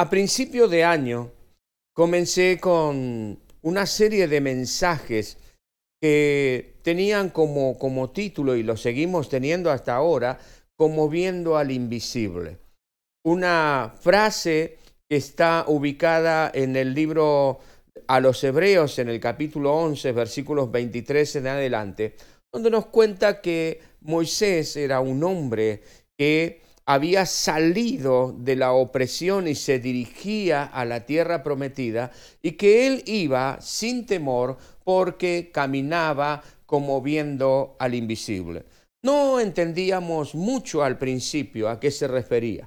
A principio de año comencé con una serie de mensajes que tenían como, como título, y lo seguimos teniendo hasta ahora, como viendo al invisible. Una frase que está ubicada en el libro a los Hebreos, en el capítulo 11, versículos 23 en adelante, donde nos cuenta que Moisés era un hombre que había salido de la opresión y se dirigía a la tierra prometida y que él iba sin temor porque caminaba como viendo al invisible. No entendíamos mucho al principio a qué se refería.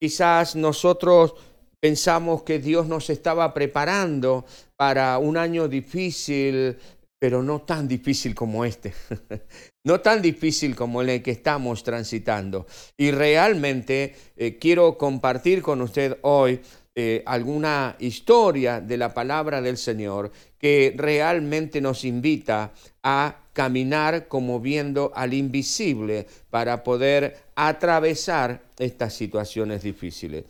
Quizás nosotros pensamos que Dios nos estaba preparando para un año difícil, pero no tan difícil como este, no tan difícil como el que estamos transitando. Y realmente eh, quiero compartir con usted hoy eh, alguna historia de la palabra del Señor que realmente nos invita a caminar como viendo al invisible para poder atravesar estas situaciones difíciles.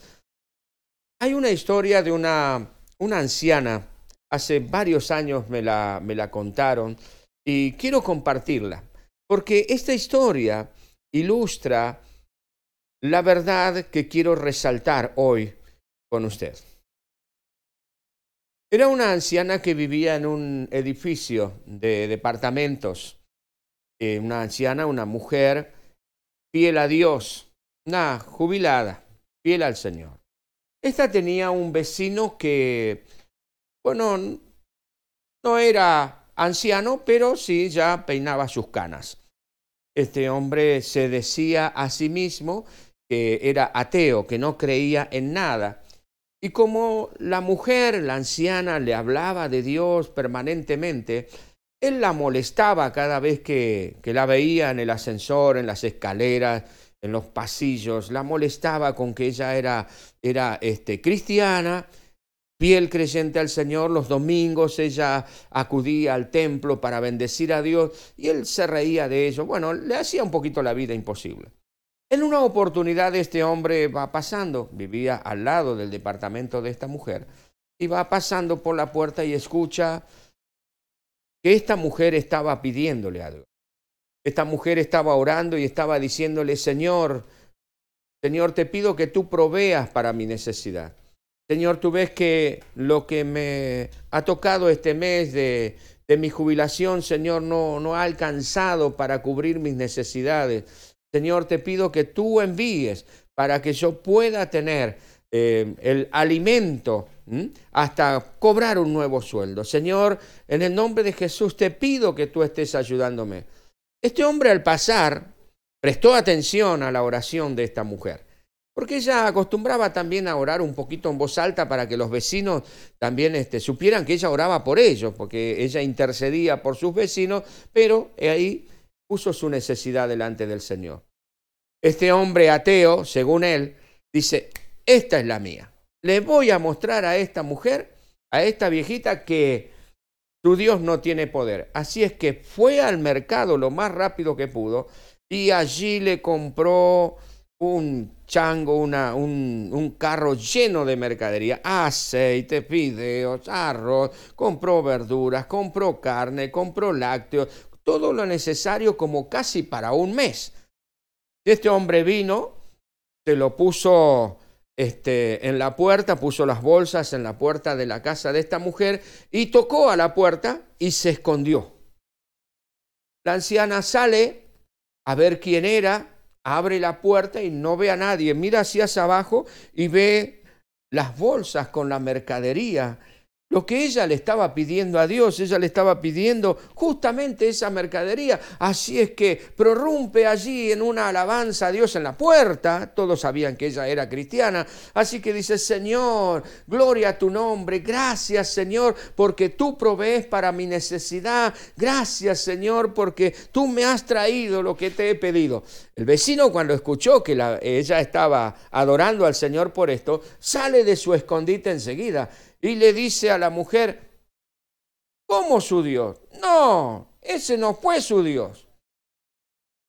Hay una historia de una, una anciana hace varios años me la, me la contaron y quiero compartirla, porque esta historia ilustra la verdad que quiero resaltar hoy con usted. Era una anciana que vivía en un edificio de departamentos, eh, una anciana, una mujer fiel a Dios, una jubilada, fiel al Señor. Esta tenía un vecino que bueno, no era anciano, pero sí ya peinaba sus canas. Este hombre se decía a sí mismo que era ateo, que no creía en nada. Y como la mujer, la anciana, le hablaba de Dios permanentemente, él la molestaba cada vez que, que, la veía en el ascensor, en las escaleras, en los pasillos, la molestaba con que ella era, era este, cristiana fiel creyente al Señor, los domingos ella acudía al templo para bendecir a Dios y él se reía de ello. Bueno, le hacía un poquito la vida imposible. En una oportunidad este hombre va pasando, vivía al lado del departamento de esta mujer, y va pasando por la puerta y escucha que esta mujer estaba pidiéndole a Dios. Esta mujer estaba orando y estaba diciéndole, Señor, Señor, te pido que tú proveas para mi necesidad. Señor, tú ves que lo que me ha tocado este mes de, mi jubilación, Señor, no, ha alcanzado para cubrir mis necesidades. Señor, te pido que tú envíes para que yo pueda tener eh, el alimento hasta cobrar un nuevo sueldo. Señor, en el nombre de Jesús te pido que tú estés ayudándome. Este hombre al pasar prestó atención a la oración de esta mujer porque ella acostumbraba también a orar un poquito en voz alta para que los vecinos también este, supieran que ella oraba por ellos, porque ella intercedía por sus vecinos, pero ahí puso su necesidad delante del Señor. Este hombre ateo, según él, dice, esta es la mía. Le voy a mostrar a esta mujer, a esta viejita, que su Dios no tiene poder. Así es que fue al mercado lo más rápido que pudo y allí le compró un chango, una, un, un, carro lleno de mercadería, aceite, fideos, arroz, compró verduras, compró carne, compró lácteos, todo lo necesario como casi para un mes. Este hombre vino, se lo puso este, en la puerta, puso las bolsas en la puerta de la casa de esta mujer y tocó a la puerta y se escondió. La anciana sale a ver quién era, abre la puerta y no ve a nadie, mira hacia abajo y ve las bolsas con la mercadería lo que ella le estaba pidiendo a Dios, ella le estaba pidiendo justamente esa mercadería. Así es que prorrumpe allí en una alabanza a Dios en la puerta. Todos sabían que ella era cristiana. Así que dice, Señor, gloria a tu nombre. Gracias, Señor, porque tú provees para mi necesidad. Gracias, Señor, porque tú me has traído lo que te he pedido. El vecino cuando escuchó que ella estaba adorando al Señor por esto, sale de su escondite enseguida y le dice a la mujer, ¿cómo su Dios? No, ese no fue su Dios.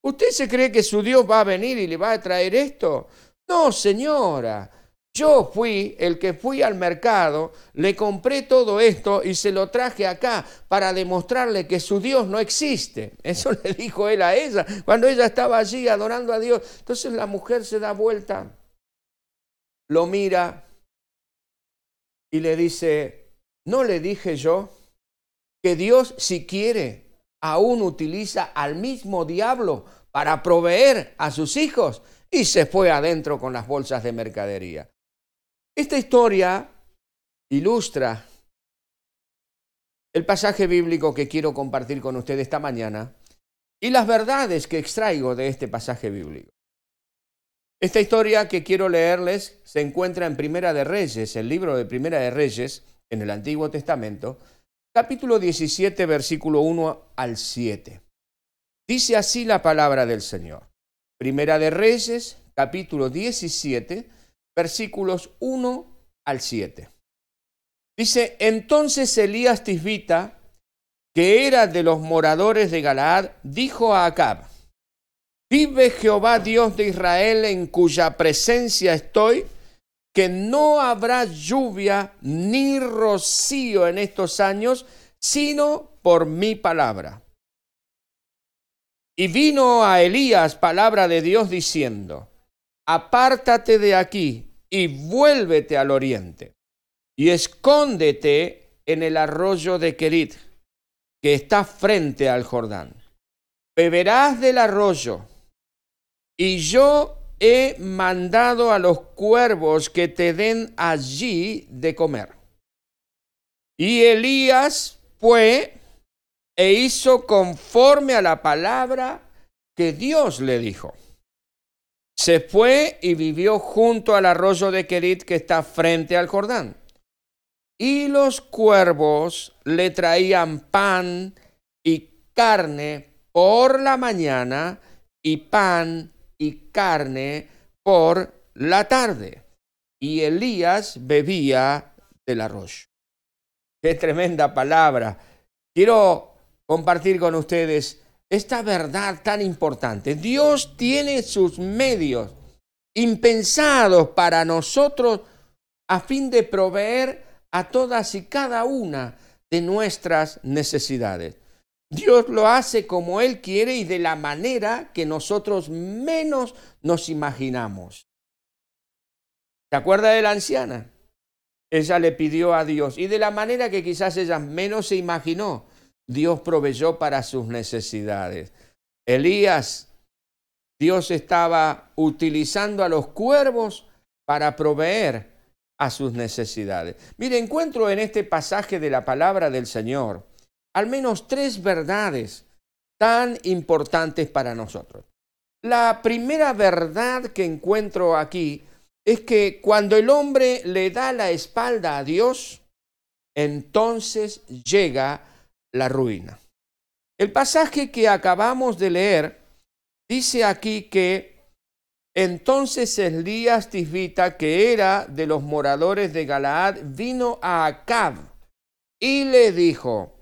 ¿Usted se cree que su Dios va a venir y le va a traer esto? No, señora. Yo fui el que fui al mercado, le compré todo esto y se lo traje acá para demostrarle que su Dios no existe. Eso le dijo él a ella cuando ella estaba allí adorando a Dios. Entonces la mujer se da vuelta, lo mira y le dice, ¿no le dije yo que Dios si quiere aún utiliza al mismo diablo para proveer a sus hijos? Y se fue adentro con las bolsas de mercadería. Esta historia ilustra el pasaje bíblico que quiero compartir con ustedes esta mañana y las verdades que extraigo de este pasaje bíblico. Esta historia que quiero leerles se encuentra en Primera de Reyes, el libro de Primera de Reyes, en el Antiguo Testamento, capítulo 17, versículo 1 al 7. Dice así la palabra del Señor. Primera de Reyes, capítulo 17, versículos 1 al 7. Dice, entonces Elías Tisbita, que era de los moradores de Galaad, dijo a Acab, vive Jehová Dios de Israel en cuya presencia estoy, que no habrá lluvia ni rocío en estos años, sino por mi palabra. Y vino a Elías palabra de Dios diciendo, apártate de aquí y vuélvete al oriente y escóndete en el arroyo de Kerit, que está frente al Jordán. Beberás del arroyo, y yo he mandado a los cuervos que te den allí de comer. Y Elías fue e hizo conforme a la palabra que Dios le dijo se fue y vivió junto al arroyo de Kerit que está frente al Jordán. Y los cuervos le traían pan y carne por la mañana y pan y carne por la tarde. Y Elías bebía del arroyo. Qué tremenda palabra. Quiero compartir con ustedes esta verdad tan importante. Dios tiene sus medios impensados para nosotros a fin de proveer a todas y cada una de nuestras necesidades. Dios lo hace como Él quiere y de la manera que nosotros menos nos imaginamos. ¿Se acuerda de la anciana? Ella le pidió a Dios y de la manera que quizás ella menos se imaginó. Dios proveyó para sus necesidades. Elías, Dios estaba utilizando a los cuervos para proveer a sus necesidades. Mire, encuentro en este pasaje de la palabra del Señor al menos tres verdades tan importantes para nosotros. La primera verdad que encuentro aquí es que cuando el hombre le da la espalda a Dios, entonces llega la ruina. El pasaje que acabamos de leer dice aquí que entonces Elías Tisbita, que era de los moradores de Galaad, vino a Acab y le dijo,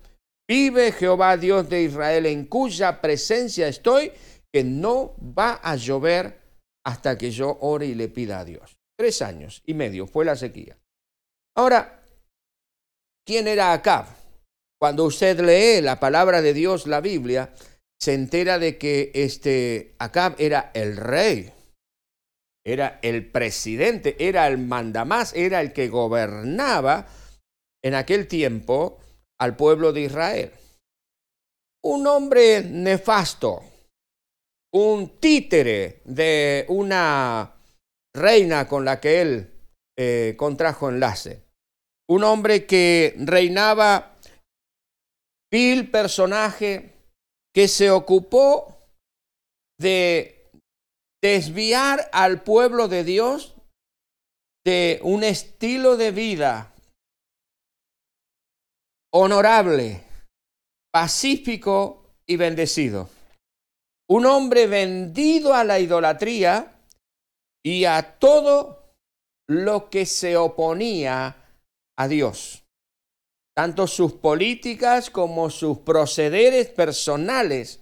vive Jehová Dios de Israel en cuya presencia estoy, que no va a llover hasta que yo ore y le pida a Dios. Tres años y medio fue la sequía. Ahora, ¿quién era Acab? Cuando usted lee la palabra de Dios, la Biblia, se entera de que este Acab era el rey, era el presidente, era el mandamás, era el que gobernaba en aquel tiempo al pueblo de Israel. Un hombre nefasto, un títere de una reina con la que él eh, contrajo enlace. Un hombre que reinaba vil personaje que se ocupó de desviar al pueblo de Dios de un estilo de vida honorable, pacífico y bendecido. Un hombre vendido a la idolatría y a todo lo que se oponía a Dios. Tanto sus políticas como sus procederes personales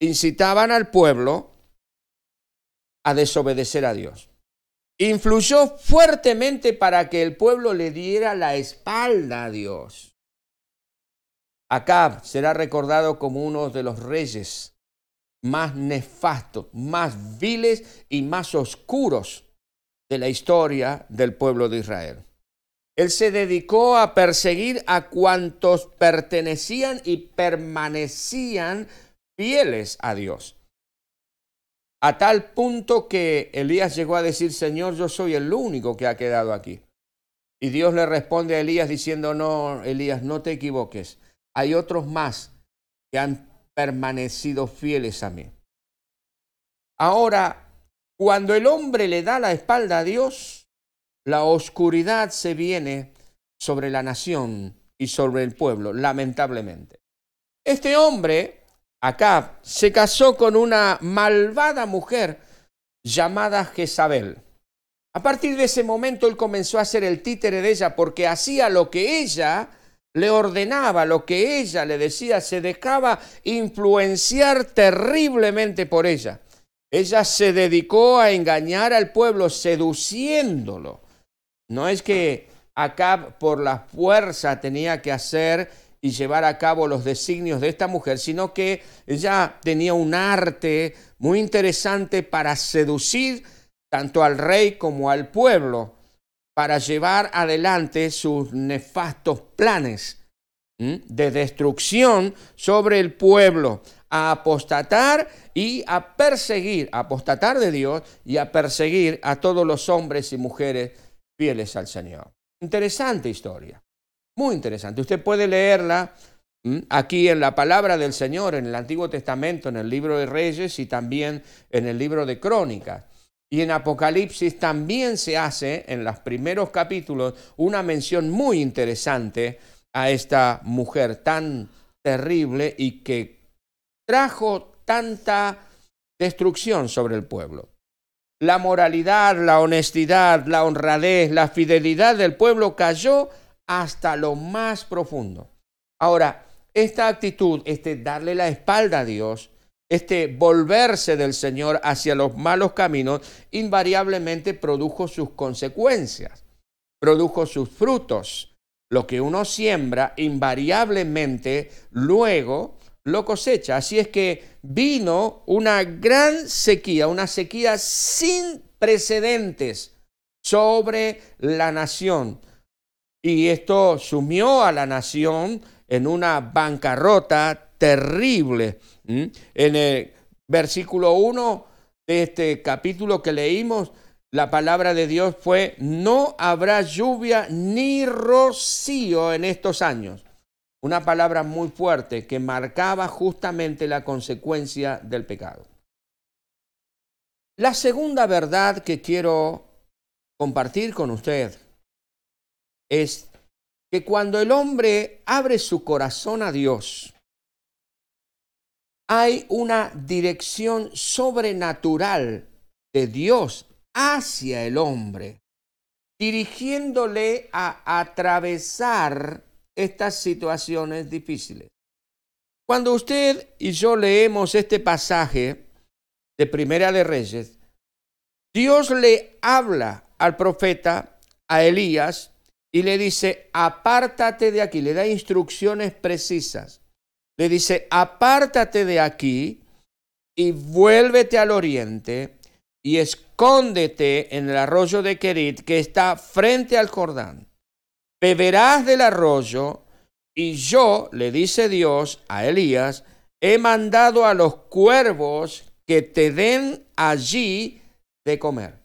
incitaban al pueblo a desobedecer a Dios. influyó fuertemente para que el pueblo le diera la espalda a Dios. Acab será recordado como uno de los reyes más nefastos, más viles y más oscuros de la historia del pueblo de Israel. Él se dedicó a perseguir a cuantos pertenecían y permanecían fieles a Dios. A tal punto que Elías llegó a decir, Señor, yo soy el único que ha quedado aquí. Y Dios le responde a Elías diciendo, no, Elías, no te equivoques. Hay otros más que han permanecido fieles a mí. Ahora, cuando el hombre le da la espalda a Dios, la oscuridad se viene sobre la nación y sobre el pueblo, lamentablemente. Este hombre Acab se casó con una malvada mujer llamada Jezabel. A partir de ese momento él comenzó a ser el títere de ella porque hacía lo que ella le ordenaba, lo que ella le decía, se dejaba influenciar terriblemente por ella. Ella se dedicó a engañar al pueblo seduciéndolo. No es que Acab por la fuerza tenía que hacer y llevar a cabo los designios de esta mujer, sino que ella tenía un arte muy interesante para seducir tanto al rey como al pueblo, para llevar adelante sus nefastos planes de destrucción sobre el pueblo, a apostatar y a perseguir, apostatar de Dios y a perseguir a todos los hombres y mujeres fieles al Señor. Interesante historia. Muy interesante. Usted puede leerla aquí en la palabra del Señor, en el Antiguo Testamento, en el libro de Reyes y también en el libro de Crónicas. Y en Apocalipsis también se hace, en los primeros capítulos, una mención muy interesante a esta mujer tan terrible y que trajo tanta destrucción sobre el pueblo. La moralidad, la honestidad, la honradez, la fidelidad del pueblo cayó hasta lo más profundo. Ahora, esta actitud, este darle la espalda a Dios, este volverse del Señor hacia los malos caminos, invariablemente produjo sus consecuencias, produjo sus frutos. Lo que uno siembra, invariablemente luego lo cosecha. Así es que vino una gran sequía, una sequía sin precedentes sobre la nación y esto sumió a la nación en una bancarrota terrible. En el versículo 1 de este capítulo que leímos, la palabra de Dios fue, no habrá lluvia ni rocío en estos años. Una palabra muy fuerte que marcaba justamente la consecuencia del pecado. La segunda verdad que quiero compartir con usted es que cuando el hombre abre su corazón a Dios, hay una dirección sobrenatural de Dios hacia el hombre, dirigiéndole a atravesar estas situaciones difíciles. Cuando usted y yo leemos este pasaje de Primera de Reyes, Dios le habla al profeta, a Elías, y le dice, apártate de aquí, le da instrucciones precisas. Le dice, apártate de aquí y vuélvete al oriente y escóndete en el arroyo de Kerit que está frente al Jordán. Beberás del arroyo y yo, le dice Dios a Elías, he mandado a los cuervos que te den allí de comer.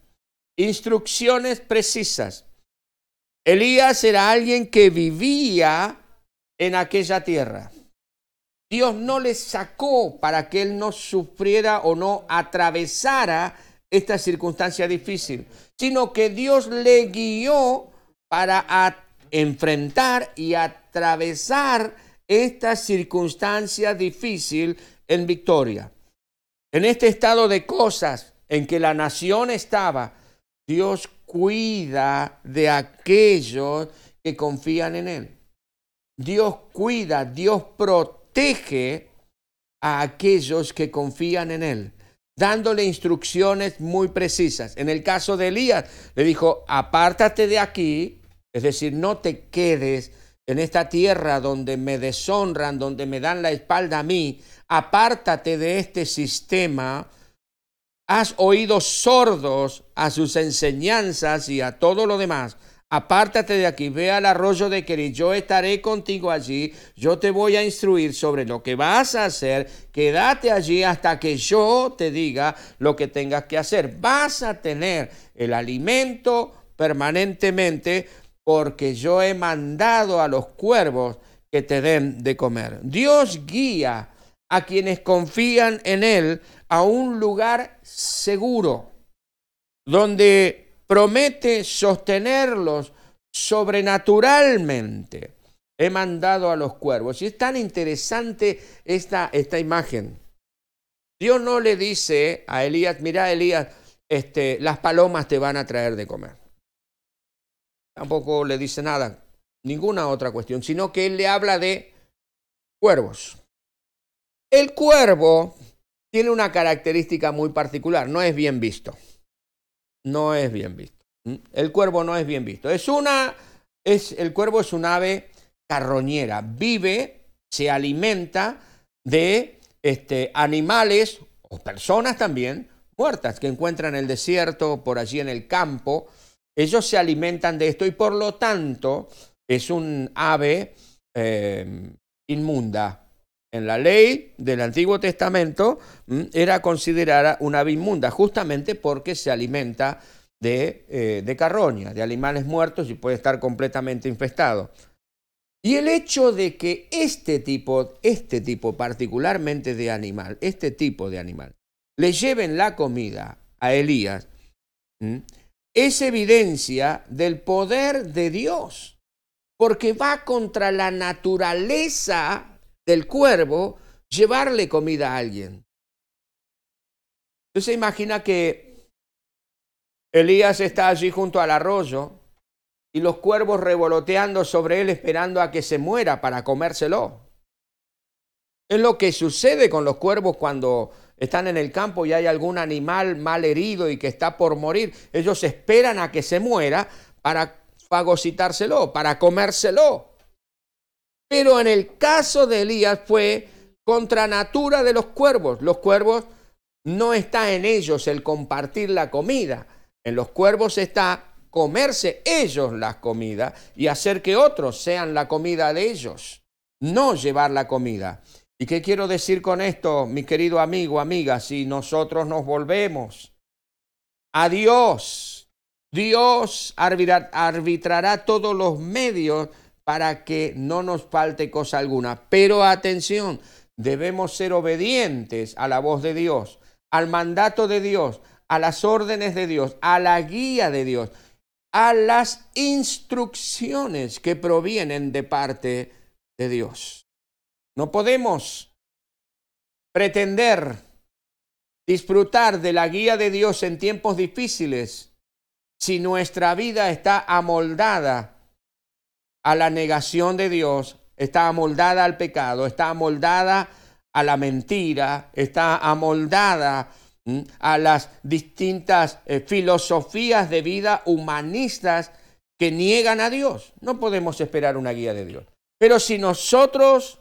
Instrucciones precisas. Elías era alguien que vivía en aquella tierra. Dios no le sacó para que él no sufriera o no atravesara esta circunstancia difícil, sino que Dios le guió para enfrentar y atravesar esta circunstancia difícil en victoria. En este estado de cosas en que la nación estaba, Dios cuida de aquellos que confían en Él. Dios cuida, Dios protege a aquellos que confían en Él. dándole instrucciones muy precisas. En el caso de Elías, le dijo, apártate de aquí, es decir, no te quedes en esta tierra donde me deshonran, donde me dan la espalda a mí, apártate de este sistema, has oído sordos a sus enseñanzas y a todo lo demás. Apártate de aquí, ve al arroyo de Keri, yo estaré contigo allí, yo te voy a instruir sobre lo que vas a hacer, quédate allí hasta que yo te diga lo que tengas que hacer. Vas a tener el alimento permanentemente porque yo he mandado a los cuervos que te den de comer. Dios guía a quienes confían en Él a un lugar seguro, donde promete sostenerlos sobrenaturalmente. He mandado a los cuervos. Y es tan interesante esta, esta imagen. Dios no le dice a Elías, mira Elías, este, las palomas te van a traer de comer tampoco le dice nada, ninguna otra cuestión, sino que él le habla de cuervos. El cuervo tiene una característica muy particular, no es bien visto. No es bien visto. El cuervo no es bien visto. Es una, es, el cuervo es un ave carroñera, vive, se alimenta de este, animales o personas también muertas que encuentran en el desierto, por allí en el campo, ellos se alimentan de esto y por lo tanto es un ave em, inmunda. En la ley del Antiguo Testamento era considerada una ave inmunda justamente porque se alimenta de, eh, de carroña, de animales muertos y puede estar completamente infestado. Y el hecho de que este tipo, este tipo particularmente de animal, este tipo de animal, le lleven la comida a Elías, es evidencia del poder de Dios, porque va contra la naturaleza del cuervo llevarle comida a alguien. Se imagina que Elías está allí junto al arroyo y los cuervos revoloteando sobre él esperando a que se muera para comérselo. Es lo que sucede con los cuervos cuando están en el campo y hay algún animal mal herido y que está por morir, ellos esperan a que se muera para fagocitárselo, para comérselo. Pero en el caso de Elías fue contra natura de los cuervos. Los cuervos no está en ellos el compartir la comida. En los cuervos está comerse ellos la comida y hacer que otros sean la comida de ellos, no llevar la comida. ¿Y qué quiero decir con esto, mi querido amigo, amiga? Si nosotros nos volvemos a Dios, Dios arbitrará todos los medios para que no nos falte cosa alguna. Pero atención, debemos ser obedientes a la voz de Dios, al mandato de Dios, a las órdenes de Dios, a la guía de Dios, a las instrucciones que provienen de parte de Dios. No podemos pretender disfrutar de la guía de Dios en tiempos difíciles si nuestra vida está amoldada a la negación de Dios, está amoldada al pecado, está amoldada a la mentira, está amoldada a las distintas eh, filosofías de vida humanistas que niegan a Dios. No podemos esperar una guía de Dios. Pero si nosotros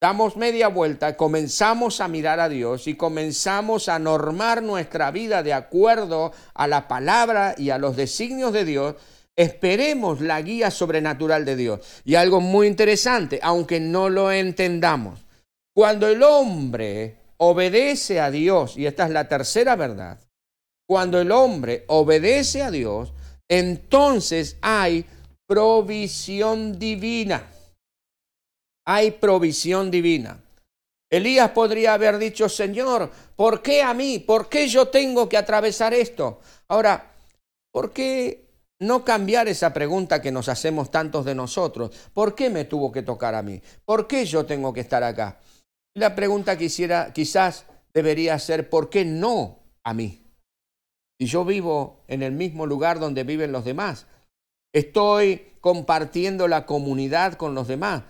damos media vuelta, comenzamos a mirar a Dios y comenzamos a normar nuestra vida de acuerdo a la palabra y a los designios de Dios, esperemos la guía sobrenatural de Dios. Y algo muy interesante, aunque no lo entendamos, cuando el hombre obedece a Dios, y esta es la tercera verdad, cuando el hombre obedece a Dios, entonces hay provisión divina hay provisión divina. Elías podría haber dicho, Señor, ¿por qué a mí? ¿Por qué yo tengo que atravesar esto? Ahora, ¿por qué no cambiar esa pregunta que nos hacemos tantos de nosotros? ¿Por qué me tuvo que tocar a mí? ¿Por qué yo tengo que estar acá? La pregunta quisiera, quizás debería ser, ¿por qué no a mí? Si yo vivo en el mismo lugar donde viven los demás, estoy compartiendo la comunidad con los demás,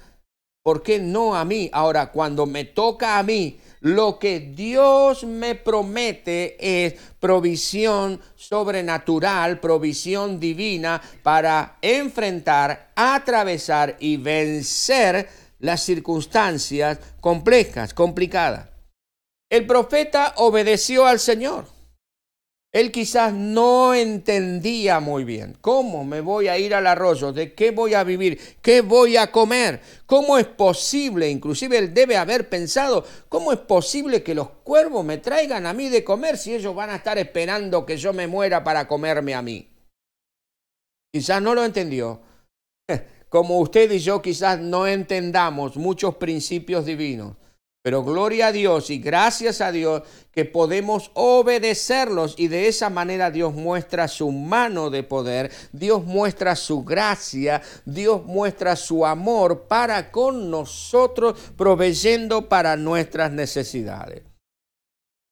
¿Por qué no a mí? Ahora, cuando me toca a mí, Lo que Dios me promete es provisión sobrenatural, provisión divina para enfrentar, atravesar y vencer las circunstancias complejas, complicadas. El profeta obedeció al Señor. Él quizás no entendía muy bien cómo me voy a ir al arroyo, de qué voy a vivir, qué voy a comer, cómo es posible, inclusive él debe haber pensado, cómo es posible que los cuervos me traigan a mí de comer si ellos van a estar esperando que yo me muera para comerme a mí. Quizás no lo entendió. Como usted y yo quizás no entendamos muchos principios divinos. Pero gloria a Dios y gracias a Dios que podemos obedecerlos y de esa manera Dios muestra su mano de poder, Dios muestra su gracia, Dios muestra su amor para con nosotros, proveyendo para nuestras necesidades.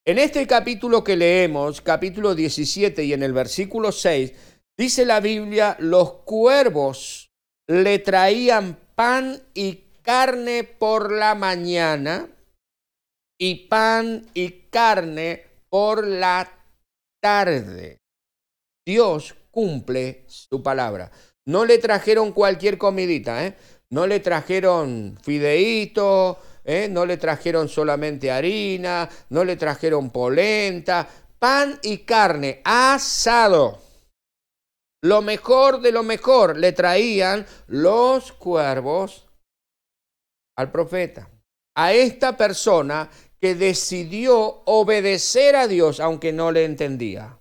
En este capítulo que leemos, capítulo 17 y en el versículo 6, dice la Biblia, los cuervos le traían pan y carne por la mañana y pan y carne por la tarde. Dios cumple su palabra. No le trajeron cualquier comidita, ¿eh? No le trajeron fideíto, ¿eh? no le trajeron solamente harina, no le trajeron polenta, pan y carne asado. Lo mejor de lo mejor le traían los cuervos al profeta. A esta persona que decidió obedecer a Dios aunque no le entendía.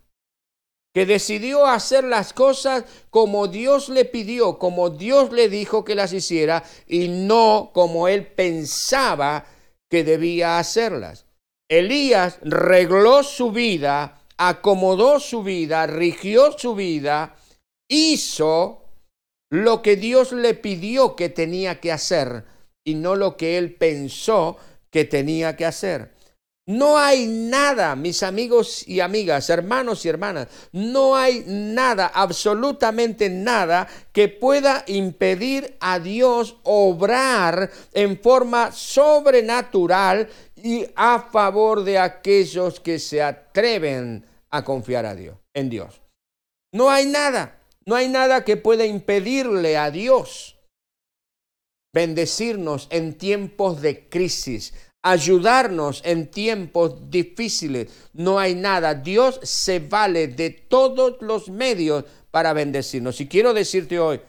Que decidió hacer las cosas como Dios le pidió, como Dios le dijo que las hiciera y no como él pensaba que debía hacerlas. Elías regló su vida, acomodó su vida, rigió su vida, hizo lo que Dios le pidió que tenía que hacer y no lo que él pensó que tenía que hacer. No hay nada, mis amigos y amigas, hermanos y hermanas, no hay nada, absolutamente nada que pueda impedir a Dios obrar en forma sobrenatural y a favor de aquellos que se atreven a confiar a Dios, en Dios. No hay nada, no hay nada que pueda impedirle a Dios bendecirnos en tiempos de crisis, ayudarnos en tiempos difíciles. No hay nada. Dios se vale de todos los medios para bendecirnos. Y quiero decirte hoy,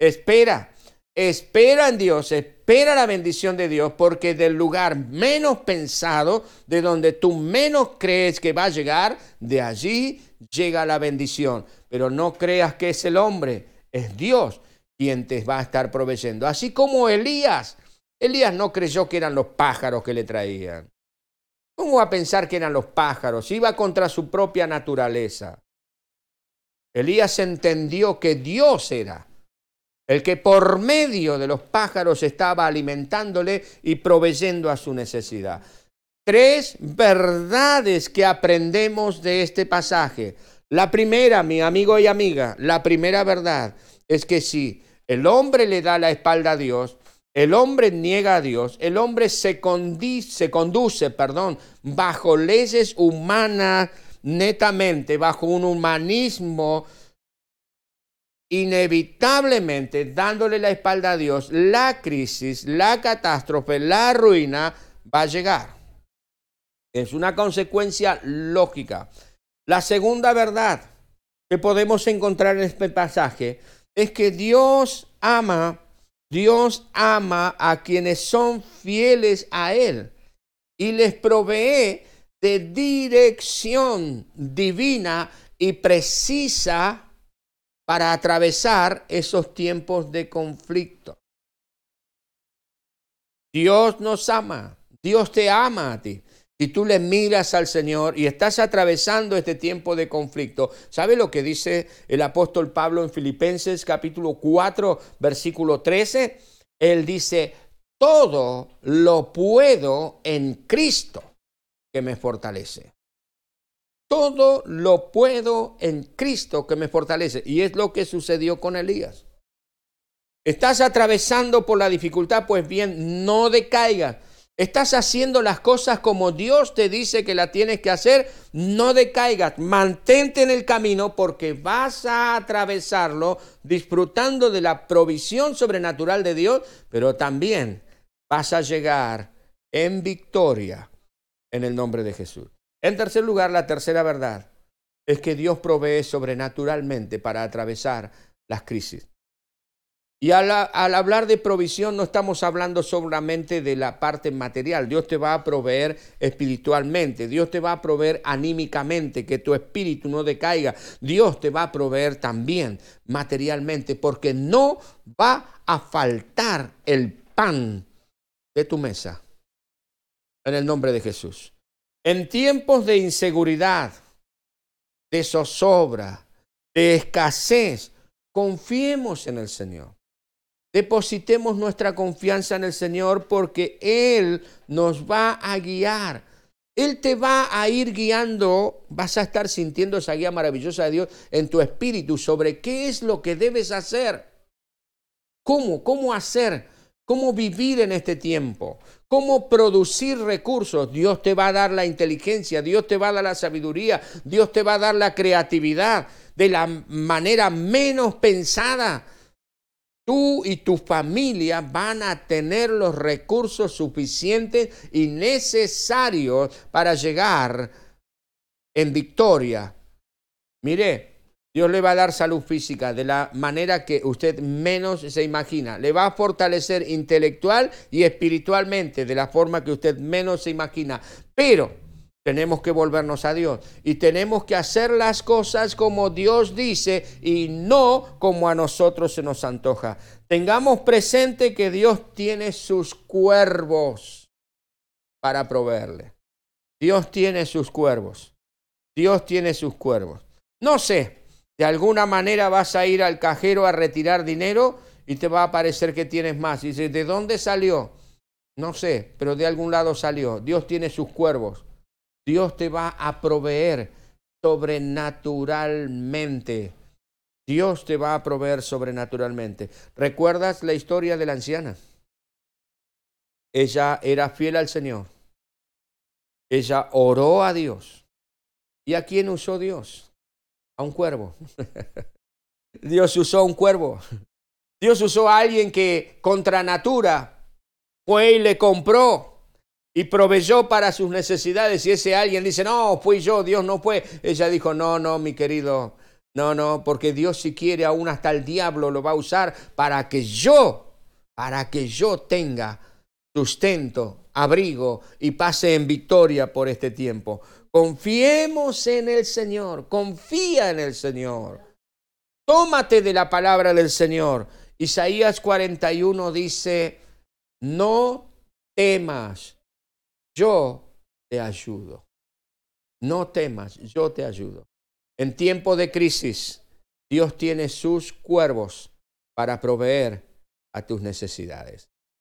espera, espera en Dios, espera la bendición de Dios, porque del lugar menos pensado, de donde tú menos crees que va a llegar, de allí llega la bendición. Pero no creas que es el hombre, es Dios quien te va a estar proveyendo. Así como Elías. Elías no creyó que eran los pájaros que le traían. ¿Cómo va a pensar que eran los pájaros? Iba contra su propia naturaleza. Elías entendió que Dios era el que por medio de los pájaros estaba alimentándole y proveyendo a su necesidad. Tres verdades que aprendemos de este pasaje. La primera, mi amigo y amiga, la primera verdad es que si el hombre le da la espalda a Dios, el hombre niega a Dios, el hombre se, se conduce perdón, bajo leyes humanas netamente, bajo un humanismo inevitablemente dándole la espalda a Dios, la crisis, la catástrofe, la ruina va a llegar. Es una consecuencia lógica. La segunda verdad que podemos encontrar en este pasaje es que Dios ama, Dios ama a quienes son fieles a Él y les provee de dirección divina y precisa para atravesar esos tiempos de conflicto. Dios nos ama, Dios te ama a ti. Si tú le miras al Señor y estás atravesando este tiempo de conflicto, ¿sabe lo que dice el apóstol Pablo en Filipenses capítulo 4, versículo 13? Él dice, todo lo puedo en Cristo que me fortalece. Todo lo puedo en Cristo que me fortalece. Y es lo que sucedió con Elías. Estás atravesando por la dificultad, pues bien, no decaigas Estás haciendo las cosas como Dios te dice que la tienes que hacer. No decaigas, mantente en el camino porque vas a atravesarlo disfrutando de la provisión sobrenatural de Dios, pero también vas a llegar en victoria en el nombre de Jesús. En tercer lugar, la tercera verdad es que Dios provee sobrenaturalmente para atravesar las crisis. Y al, hablar de provisión no estamos hablando solamente de la parte material. Dios te va a proveer espiritualmente, Dios te va a proveer anímicamente, que tu espíritu no decaiga. Dios te va a proveer también materialmente, porque no va a faltar el pan de tu mesa. En el nombre de Jesús. En tiempos de inseguridad, de zozobra, de escasez, confiemos en el Señor. Depositemos nuestra confianza en el Señor porque Él nos va a guiar. Él te va a ir guiando, vas a estar sintiendo esa guía maravillosa de Dios en tu espíritu sobre qué es lo que debes hacer. ¿Cómo? ¿Cómo hacer? ¿Cómo vivir en este tiempo? ¿Cómo producir recursos? Dios te va a dar la inteligencia, Dios te va a dar la sabiduría, Dios te va a dar la creatividad de la manera menos pensada Tú y tu familia van a tener los recursos suficientes y necesarios para llegar en victoria. Mire, Dios le va a dar salud física de la manera que usted menos se imagina. Le va a fortalecer intelectual y espiritualmente de la forma que usted menos se imagina. Pero tenemos que volvernos a Dios y tenemos que hacer las cosas como Dios dice y no como a nosotros se nos antoja. Tengamos presente que Dios tiene sus cuervos para proveerle. Dios tiene sus cuervos. Dios tiene sus cuervos. No sé, de alguna manera vas a ir al cajero a retirar dinero y te va a parecer que tienes más. Y dices, ¿de dónde salió? No sé, pero de algún lado salió. Dios tiene sus cuervos Dios te va a proveer sobrenaturalmente. Dios te va a proveer sobrenaturalmente. ¿Recuerdas la historia de la anciana? Ella era fiel al Señor. Ella oró a Dios. ¿Y a quién usó Dios? A un cuervo. Dios usó a un cuervo. Dios usó a alguien que contra natura fue y le compró y proveyó para sus necesidades. Y ese alguien dice, no, fui yo, Dios no fue. Ella dijo, no, no, mi querido, no, no, porque Dios si quiere aún hasta el diablo lo va a usar para que yo, para que yo tenga sustento, abrigo y pase en victoria por este tiempo. Confiemos en el Señor, confía en el Señor. Tómate de la palabra del Señor. Isaías 41 dice, no temas yo te ayudo. No temas, yo te ayudo. En tiempo de crisis, Dios tiene sus cuervos para proveer a tus necesidades.